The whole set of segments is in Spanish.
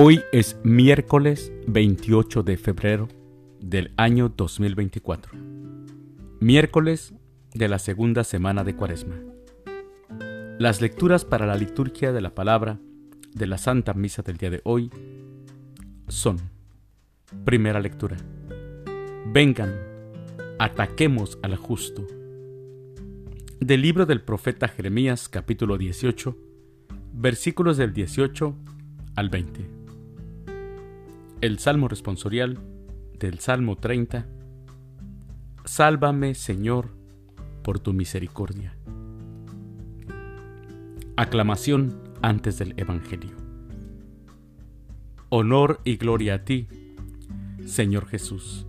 Hoy es miércoles 28 de febrero del año 2024. Miércoles de la segunda semana de Cuaresma. Las lecturas para la liturgia de la palabra de la Santa Misa del día de hoy son Primera lectura. Vengan, ataquemos al justo. Del libro del profeta Jeremías capítulo 18, versículos del 18 al 20. El Salmo responsorial del Salmo 30. Sálvame, Señor, por tu misericordia. Aclamación antes del Evangelio. Honor y gloria a ti, Señor Jesús.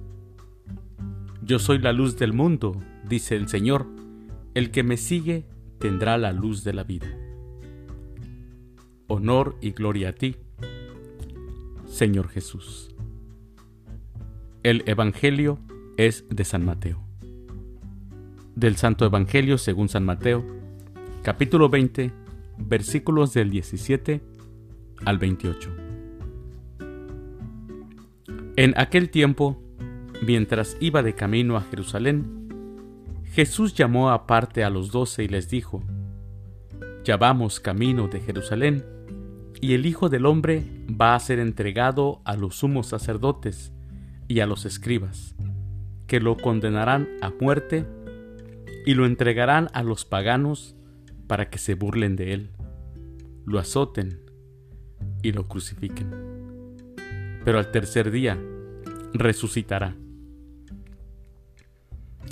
Yo soy la luz del mundo, dice el Señor, el que me sigue tendrá la luz de la vida. Honor y gloria a ti, Señor Jesús. El Evangelio es de San Mateo. Del Santo Evangelio según San Mateo, capítulo 20, versículos del 17 al 28. En aquel tiempo, mientras iba de camino a Jerusalén, Jesús llamó aparte a los doce y les dijo, Ya vamos camino de Jerusalén, y el Hijo del Hombre va a ser entregado a los sumos sacerdotes y a los escribas, que lo condenarán a muerte y lo entregarán a los paganos para que se burlen de él, lo azoten y lo crucifiquen. Pero al tercer día resucitará.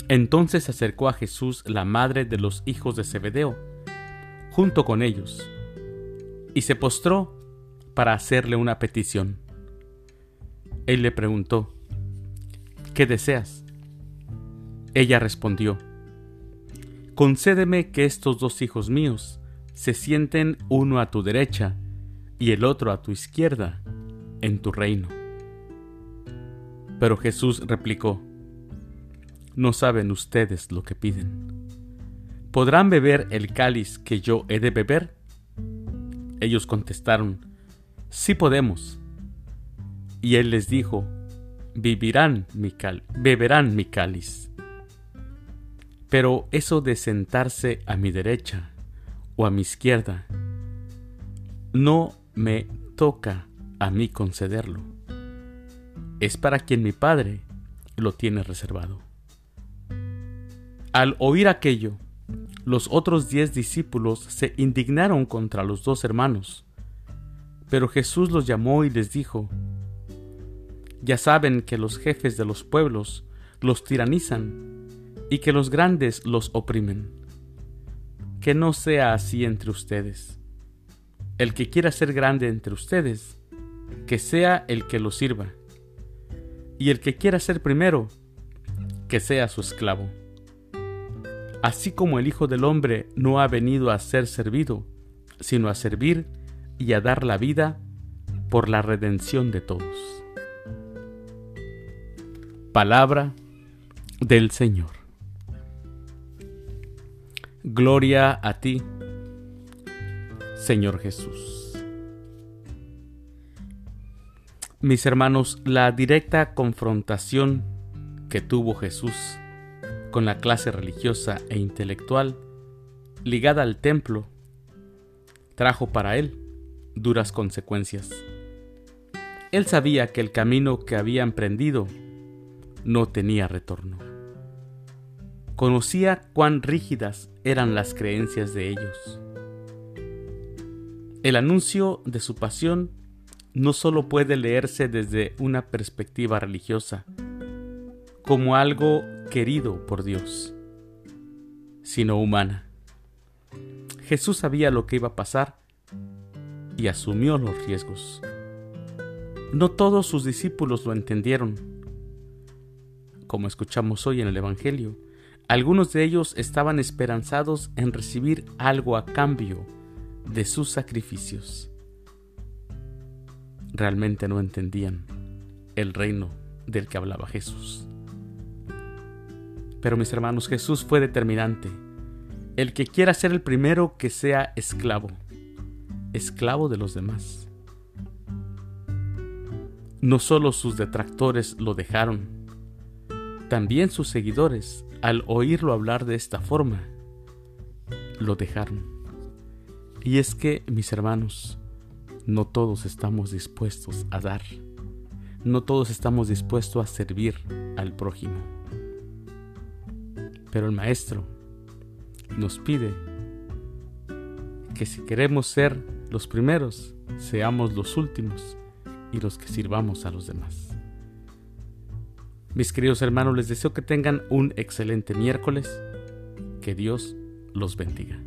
Entonces se acercó a Jesús la madre de los hijos de Zebedeo, junto con ellos, y se postró para hacerle una petición. Él le preguntó, ¿qué deseas? Ella respondió, concédeme que estos dos hijos míos se sienten uno a tu derecha y el otro a tu izquierda en tu reino. Pero Jesús replicó, no saben ustedes lo que piden. ¿Podrán beber el cáliz que yo he de beber? Ellos contestaron, sí podemos. Y él les dijo, vivirán mi beberán mi cáliz. Pero eso de sentarse a mi derecha o a mi izquierda, no me toca a mí concederlo. Es para quien mi Padre lo tiene reservado. Al oír aquello, los otros diez discípulos se indignaron contra los dos hermanos. Pero Jesús los llamó y les dijo, Ya saben que los jefes de los pueblos los tiranizan y que los grandes los oprimen. Que no sea así entre ustedes. El que quiera ser grande entre ustedes, que sea el que lo sirva. Y el que quiera ser primero, que sea su esclavo así como el Hijo del Hombre no ha venido a ser servido, sino a servir y a dar la vida por la redención de todos. Palabra del Señor. Gloria a ti, Señor Jesús. Mis hermanos, la directa confrontación que tuvo Jesús con la clase religiosa e intelectual ligada al templo, trajo para él duras consecuencias. Él sabía que el camino que había emprendido no tenía retorno. Conocía cuán rígidas eran las creencias de ellos. El anuncio de su pasión no solo puede leerse desde una perspectiva religiosa, como algo querido por Dios, sino humana. Jesús sabía lo que iba a pasar y asumió los riesgos. No todos sus discípulos lo entendieron. Como escuchamos hoy en el Evangelio, algunos de ellos estaban esperanzados en recibir algo a cambio de sus sacrificios. Realmente no entendían el reino del que hablaba Jesús. Pero mis hermanos, Jesús fue determinante. El que quiera ser el primero, que sea esclavo, esclavo de los demás. No solo sus detractores lo dejaron, también sus seguidores, al oírlo hablar de esta forma, lo dejaron. Y es que, mis hermanos, no todos estamos dispuestos a dar. No todos estamos dispuestos a servir al prójimo. Pero el Maestro nos pide que si queremos ser los primeros, seamos los últimos y los que sirvamos a los demás. Mis queridos hermanos, les deseo que tengan un excelente miércoles. Que Dios los bendiga.